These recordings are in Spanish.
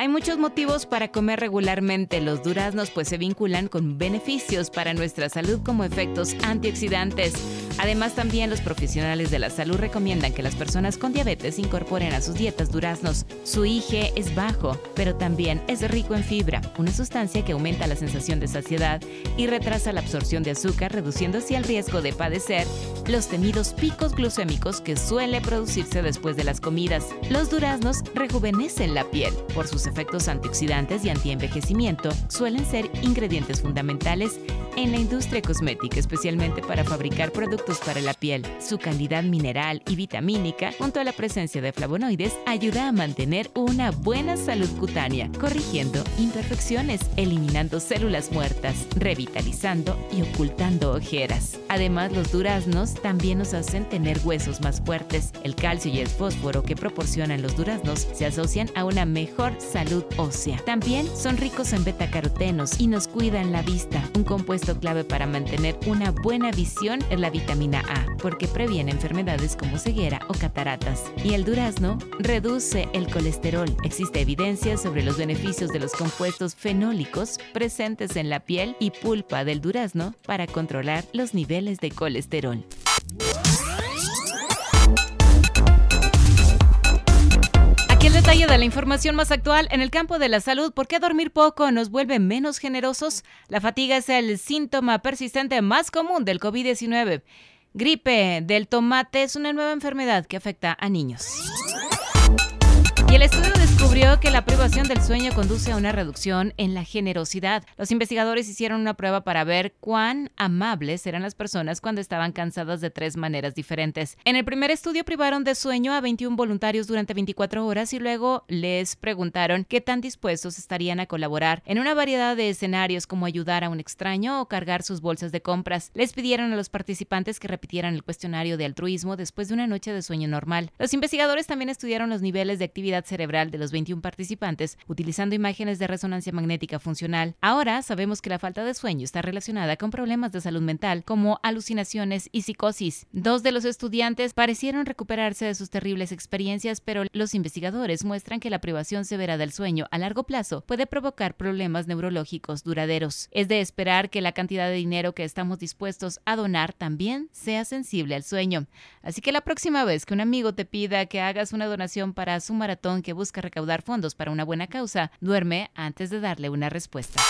Hay muchos motivos para comer regularmente los duraznos, pues se vinculan con beneficios para nuestra salud como efectos antioxidantes. Además, también los profesionales de la salud recomiendan que las personas con diabetes incorporen a sus dietas duraznos. Su IG es bajo, pero también es rico en fibra, una sustancia que aumenta la sensación de saciedad y retrasa la absorción de azúcar, reduciendo así el riesgo de padecer los temidos picos glucémicos que suele producirse después de las comidas. Los duraznos rejuvenecen la piel. Por sus efectos antioxidantes y antienvejecimiento, suelen ser ingredientes fundamentales en la industria cosmética, especialmente para fabricar productos para la piel. Su calidad mineral y vitamínica, junto a la presencia de flavonoides, ayuda a mantener una buena salud cutánea, corrigiendo imperfecciones, eliminando células muertas, revitalizando y ocultando ojeras. Además, los duraznos también nos hacen tener huesos más fuertes. El calcio y el fósforo que proporcionan los duraznos se asocian a una mejor salud ósea. También son ricos en betacarotenos y nos cuidan la vista, un compuesto clave para mantener una buena visión es la vitamina A, porque previene enfermedades como ceguera o cataratas. Y el durazno reduce el colesterol. Existe evidencia sobre los beneficios de los compuestos fenólicos presentes en la piel y pulpa del durazno para controlar los niveles de colesterol. Información más actual en el campo de la salud. ¿Por qué dormir poco nos vuelve menos generosos? La fatiga es el síntoma persistente más común del COVID-19. Gripe del tomate es una nueva enfermedad que afecta a niños. Y el estudio descubrió que la privación del sueño conduce a una reducción en la generosidad. Los investigadores hicieron una prueba para ver cuán amables eran las personas cuando estaban cansadas de tres maneras diferentes. En el primer estudio privaron de sueño a 21 voluntarios durante 24 horas y luego les preguntaron qué tan dispuestos estarían a colaborar en una variedad de escenarios como ayudar a un extraño o cargar sus bolsas de compras. Les pidieron a los participantes que repitieran el cuestionario de altruismo después de una noche de sueño normal. Los investigadores también estudiaron los niveles de actividad cerebral de los 21 participantes utilizando imágenes de resonancia magnética funcional. Ahora sabemos que la falta de sueño está relacionada con problemas de salud mental como alucinaciones y psicosis. Dos de los estudiantes parecieron recuperarse de sus terribles experiencias, pero los investigadores muestran que la privación severa del sueño a largo plazo puede provocar problemas neurológicos duraderos. Es de esperar que la cantidad de dinero que estamos dispuestos a donar también sea sensible al sueño. Así que la próxima vez que un amigo te pida que hagas una donación para su maratón, que busca recaudar fondos para una buena causa, duerme antes de darle una respuesta.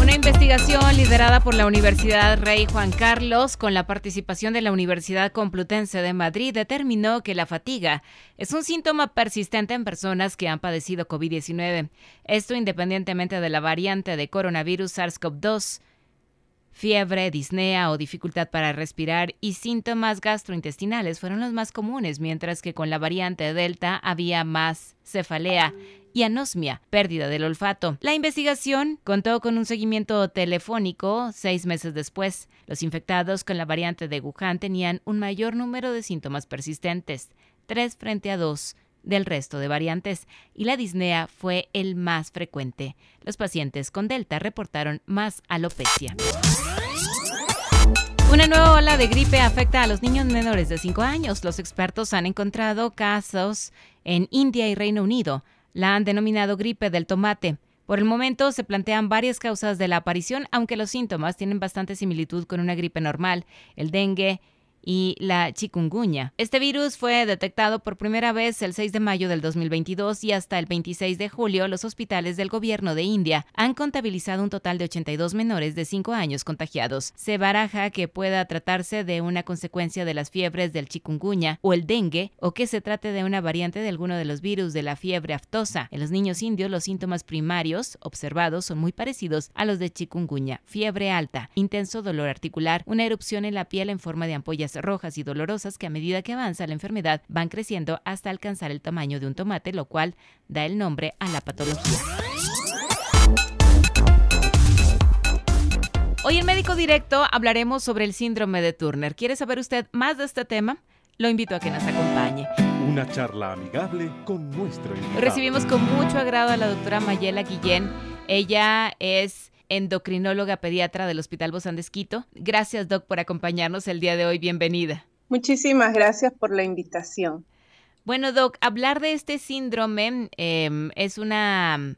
Una investigación liderada por la Universidad Rey Juan Carlos con la participación de la Universidad Complutense de Madrid determinó que la fatiga es un síntoma persistente en personas que han padecido COVID-19. Esto independientemente de la variante de coronavirus SARS-CoV-2 Fiebre, disnea o dificultad para respirar y síntomas gastrointestinales fueron los más comunes, mientras que con la variante Delta había más cefalea y anosmia, pérdida del olfato. La investigación contó con un seguimiento telefónico seis meses después. Los infectados con la variante de Wuhan tenían un mayor número de síntomas persistentes, tres frente a dos del resto de variantes, y la disnea fue el más frecuente. Los pacientes con Delta reportaron más alopecia. Una nueva ola de gripe afecta a los niños menores de 5 años. Los expertos han encontrado casos en India y Reino Unido. La han denominado gripe del tomate. Por el momento se plantean varias causas de la aparición, aunque los síntomas tienen bastante similitud con una gripe normal. El dengue, y la chikungunya. Este virus fue detectado por primera vez el 6 de mayo del 2022 y hasta el 26 de julio los hospitales del gobierno de India han contabilizado un total de 82 menores de 5 años contagiados. Se baraja que pueda tratarse de una consecuencia de las fiebres del chikungunya o el dengue o que se trate de una variante de alguno de los virus de la fiebre aftosa. En los niños indios los síntomas primarios observados son muy parecidos a los de chikungunya. Fiebre alta, intenso dolor articular, una erupción en la piel en forma de ampollas rojas y dolorosas que a medida que avanza la enfermedad van creciendo hasta alcanzar el tamaño de un tomate, lo cual da el nombre a la patología. Hoy en Médico Directo hablaremos sobre el síndrome de Turner. ¿Quiere saber usted más de este tema? Lo invito a que nos acompañe. Una charla amigable con nuestro invitado. Recibimos con mucho agrado a la doctora Mayela Guillén. Ella es endocrinóloga pediatra del Hospital Bozán de Gracias, Doc, por acompañarnos el día de hoy. Bienvenida. Muchísimas gracias por la invitación. Bueno, Doc, hablar de este síndrome em, es una...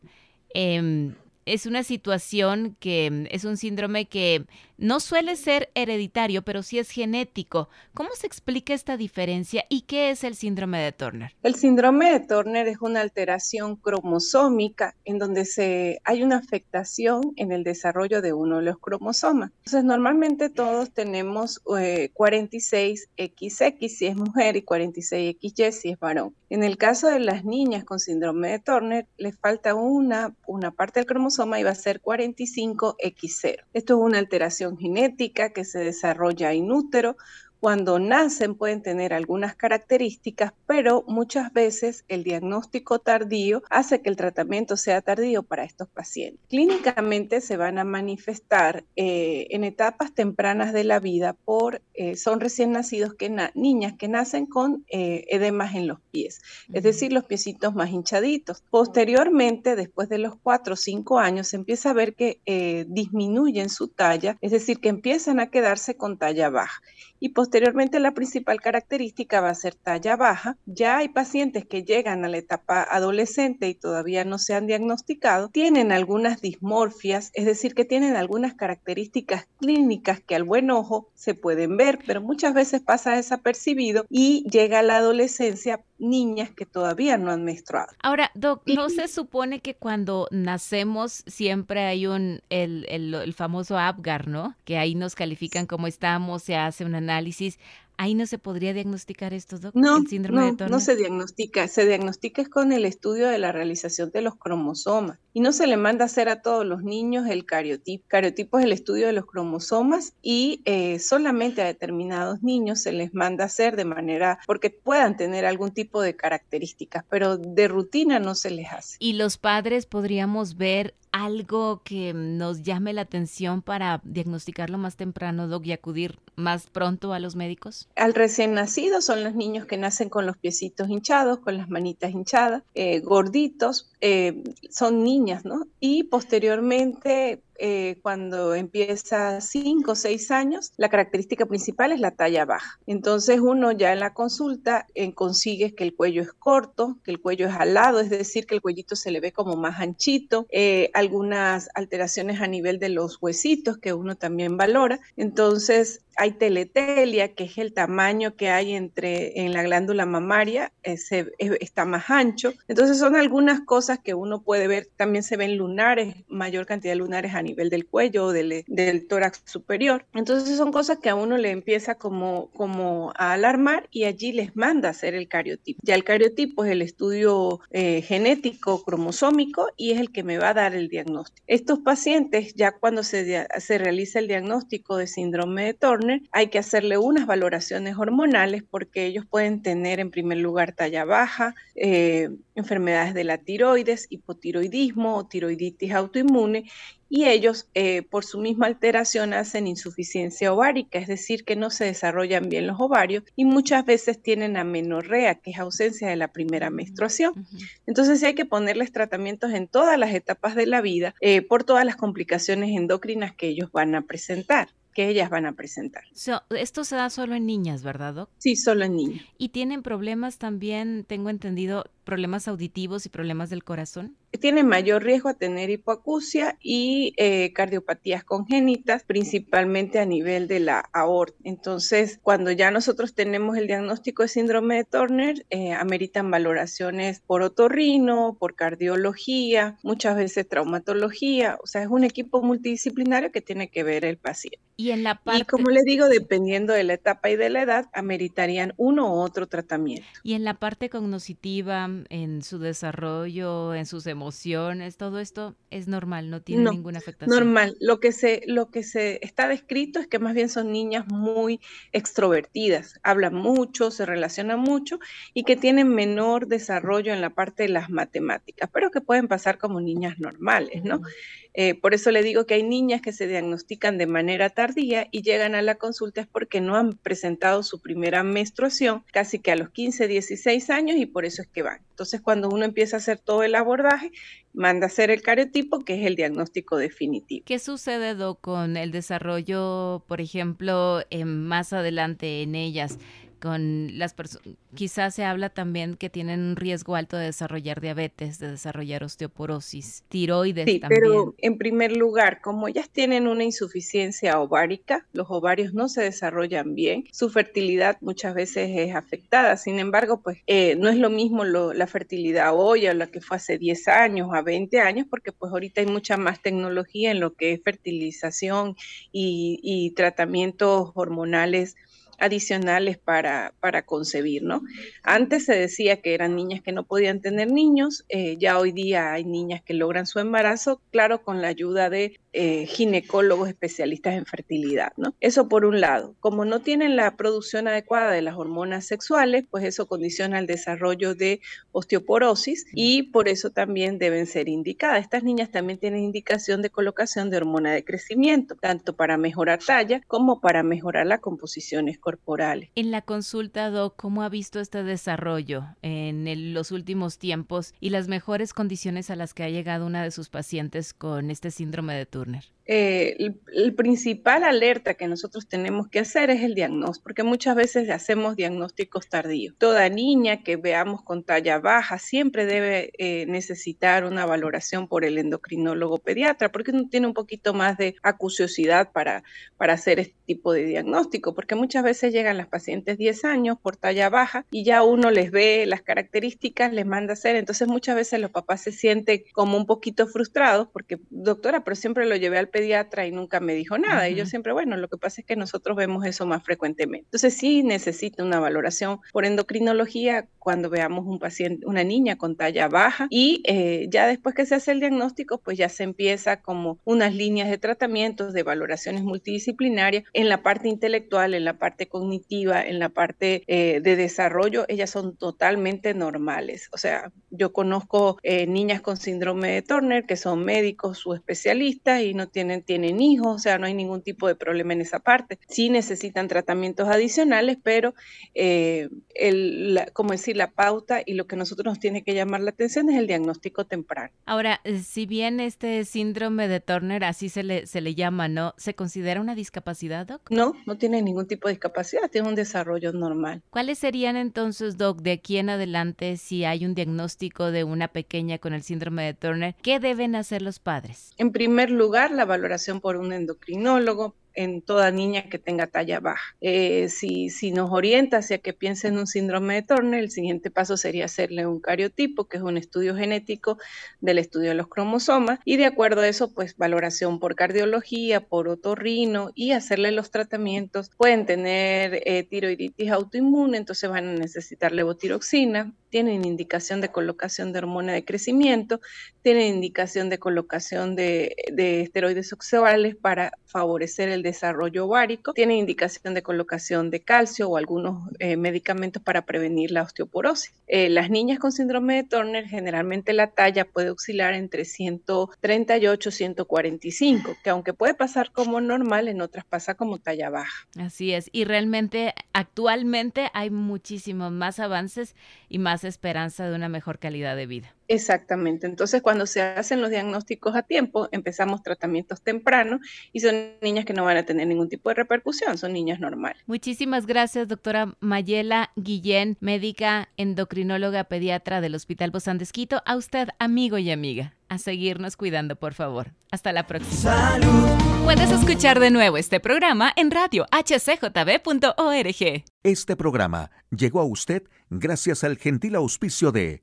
Em, es una situación que es un síndrome que no suele ser hereditario, pero sí es genético. ¿Cómo se explica esta diferencia y qué es el síndrome de Turner? El síndrome de Turner es una alteración cromosómica en donde se, hay una afectación en el desarrollo de uno de los cromosomas. Entonces, normalmente todos tenemos 46XX eh, si es mujer y 46XY si es varón. En el caso de las niñas con síndrome de Turner, les falta una, una parte del cromosoma y va a ser 45X0. Esto es una alteración genética que se desarrolla en útero cuando nacen pueden tener algunas características, pero muchas veces el diagnóstico tardío hace que el tratamiento sea tardío para estos pacientes. Clínicamente se van a manifestar eh, en etapas tempranas de la vida por, eh, son recién nacidos que niñas que nacen con eh, edemas en los pies, es decir, los piecitos más hinchaditos. Posteriormente, después de los 4 o 5 años, se empieza a ver que disminuyen su talla, es decir, que empiezan a quedarse con talla baja y posteriormente la principal característica va a ser talla baja. Ya hay pacientes que llegan a la etapa adolescente y todavía no se han diagnosticado, tienen algunas dismorfias, es decir, que tienen algunas características clínicas que al buen ojo se pueden ver, pero muchas veces pasa desapercibido y llega a la adolescencia niñas que todavía no han menstruado. Ahora, Doc, ¿no se supone que cuando nacemos siempre hay un, el, el, el famoso Apgar, ¿no? Que ahí nos califican cómo estamos, se hace un análisis. ¿Ahí no se podría diagnosticar esto, doctor? No, no, no se diagnostica. Se diagnostica con el estudio de la realización de los cromosomas. Y no se le manda a hacer a todos los niños el cariotipo. Cariotipo es el estudio de los cromosomas y eh, solamente a determinados niños se les manda a hacer de manera, porque puedan tener algún tipo de características, pero de rutina no se les hace. ¿Y los padres podríamos ver algo que nos llame la atención para diagnosticarlo más temprano, Doc, y acudir más pronto a los médicos? Al recién nacido son los niños que nacen con los piecitos hinchados, con las manitas hinchadas, eh, gorditos, eh, son niñas, ¿no? Y posteriormente eh, cuando empieza 5 o 6 años, la característica principal es la talla baja. Entonces uno ya en la consulta eh, consigue que el cuello es corto, que el cuello es alado, es decir, que el cuellito se le ve como más anchito, eh, algunas alteraciones a nivel de los huesitos que uno también valora. Entonces hay teletelia, que es el tamaño que hay entre en la glándula mamaria, está más ancho. Entonces son algunas cosas que uno puede ver. También se ven lunares, mayor cantidad de lunares a nivel del cuello del, del tórax superior. Entonces son cosas que a uno le empieza como, como a alarmar y allí les manda hacer el cariotipo. Ya el cariotipo es el estudio eh, genético cromosómico y es el que me va a dar el diagnóstico. Estos pacientes, ya cuando se, se realiza el diagnóstico de síndrome de Turner, hay que hacerle unas valoraciones hormonales porque ellos pueden tener en primer lugar talla baja, eh, enfermedades de la tiroides, hipotiroidismo o tiroiditis autoinmune y ellos eh, por su misma alteración hacen insuficiencia ovárica, es decir, que no se desarrollan bien los ovarios y muchas veces tienen amenorrea, que es ausencia de la primera menstruación. Entonces hay que ponerles tratamientos en todas las etapas de la vida eh, por todas las complicaciones endocrinas que ellos van a presentar que ellas van a presentar. esto se da solo en niñas, ¿verdad, Doc? Sí, solo en niñas. ¿Y tienen problemas también, tengo entendido, problemas auditivos y problemas del corazón? Tienen mayor riesgo a tener hipoacusia y eh, cardiopatías congénitas, principalmente a nivel de la aorta. Entonces, cuando ya nosotros tenemos el diagnóstico de síndrome de Turner, eh, ameritan valoraciones por otorrino, por cardiología, muchas veces traumatología. O sea, es un equipo multidisciplinario que tiene que ver el paciente. Y en la parte... Y como les digo, dependiendo de la etapa y de la edad, ameritarían uno u otro tratamiento. Y en la parte cognitiva, en su desarrollo, en sus emociones, todo esto es normal, no tiene ninguna afectación. Normal. Lo que se lo que se está descrito es que más bien son niñas muy extrovertidas, hablan mucho, se relacionan mucho y que tienen menor desarrollo en la parte de las matemáticas, pero que pueden pasar como niñas normales, ¿no? Eh, por eso le digo que hay niñas que se diagnostican de manera tardía y llegan a la consulta es porque no han presentado su primera menstruación casi que a los 15, 16 años y por eso es que van. Entonces, cuando uno empieza a hacer todo el abordaje, manda a hacer el cariotipo, que es el diagnóstico definitivo. ¿Qué sucede, con el desarrollo, por ejemplo, más adelante en ellas? Con las personas, quizás se habla también que tienen un riesgo alto de desarrollar diabetes, de desarrollar osteoporosis, tiroides sí, Pero en primer lugar, como ellas tienen una insuficiencia ovárica, los ovarios no se desarrollan bien, su fertilidad muchas veces es afectada. Sin embargo, pues eh, no es lo mismo la fertilidad hoy a la que fue hace 10 años, a 20 años, porque pues ahorita hay mucha más tecnología en lo que es fertilización y, y tratamientos hormonales adicionales para, para concebir, ¿no? Antes se decía que eran niñas que no podían tener niños, eh, ya hoy día hay niñas que logran su embarazo, claro, con la ayuda de eh, ginecólogos especialistas en fertilidad, ¿no? Eso por un lado. Como no tienen la producción adecuada de las hormonas sexuales, pues eso condiciona el desarrollo de osteoporosis y por eso también deben ser indicadas. Estas niñas también tienen indicación de colocación de hormona de crecimiento, tanto para mejorar talla como para mejorar la composición corporales. En la consulta, Doc, ¿cómo ha visto este desarrollo en los últimos tiempos y las mejores condiciones a las que ha llegado una de sus pacientes con este síndrome de Turner? Eh, el, principal alerta que nosotros tenemos que hacer es el diagnóstico, porque muchas veces hacemos diagnósticos tardíos. Toda niña que veamos con talla baja siempre debe eh, necesitar una valoración por el endocrinólogo pediatra, porque uno tiene un poquito más de acuciosidad para, para hacer este tipo de diagnóstico, porque muchas veces llegan las pacientes 10 años por talla baja y ya uno les ve las características, les manda a hacer, entonces muchas veces los papás se sienten como un poquito frustrados porque, doctora, pero siempre lo llevé al pediatra y nunca me dijo nada. Y yo siempre, bueno, lo que pasa es que nosotros vemos eso más frecuentemente. Entonces sí necesita una valoración por endocrinología cuando veamos un paciente, una niña con talla baja y eh, ya después que se hace el diagnóstico, pues ya se empieza como unas líneas de tratamientos, de valoraciones multidisciplinarias en la parte intelectual, en la parte cognitiva, en la parte eh, de desarrollo, ellas son totalmente normales. O sea, yo conozco eh, niñas con síndrome de Turner que son médicos o especialistas y no tienen tienen, hijos, o sea, no hay ningún tipo de problema en esa parte. Sí necesitan tratamientos adicionales, pero eh, el, como decir, la pauta y lo que nosotros nos tiene que llamar la atención es el diagnóstico temprano. Ahora, eh, si bien este síndrome de Turner, así se le, se le llama, ¿no? ¿Se considera una discapacidad, Doc? No, no tiene ningún tipo de discapacidad, tiene un desarrollo normal. ¿Cuáles serían entonces, Doc, de aquí en adelante, si hay un diagnóstico de una pequeña con el síndrome de Turner, qué deben hacer los padres? En primer lugar, la valoración por un endocrinólogo, en toda niña que tenga talla baja. Eh, si, si nos orienta hacia que piense en un síndrome de Turner, el siguiente paso sería hacerle un cariotipo, que es un estudio genético del estudio de los cromosomas, y de acuerdo a eso, pues valoración por cardiología, por otorrino y hacerle los tratamientos. Pueden tener eh, tiroiditis autoinmune, entonces van a necesitar levotiroxina, tienen indicación de colocación de hormona de crecimiento, tienen indicación de colocación de, de esteroides oxidorales para favorecer el desarrollo ovárico, tienen indicación de colocación de calcio o algunos eh, medicamentos para prevenir la osteoporosis. Eh, las niñas con síndrome de Turner generalmente la talla puede oscilar entre 138 y 145, que aunque puede pasar como normal, en otras pasa como talla baja. Así es, y realmente actualmente hay muchísimos más avances y más esperanza de una mejor calidad de vida. Exactamente. Entonces, cuando se hacen los diagnósticos a tiempo, empezamos tratamientos tempranos y son niñas que no van a tener ningún tipo de repercusión, son niñas normales. Muchísimas gracias, doctora Mayela Guillén, médica endocrinóloga pediatra del Hospital Bozán de A usted, amigo y amiga, a seguirnos cuidando, por favor. Hasta la próxima. Puedes escuchar de nuevo este programa en radio hcjb.org. Este programa llegó a usted gracias al gentil auspicio de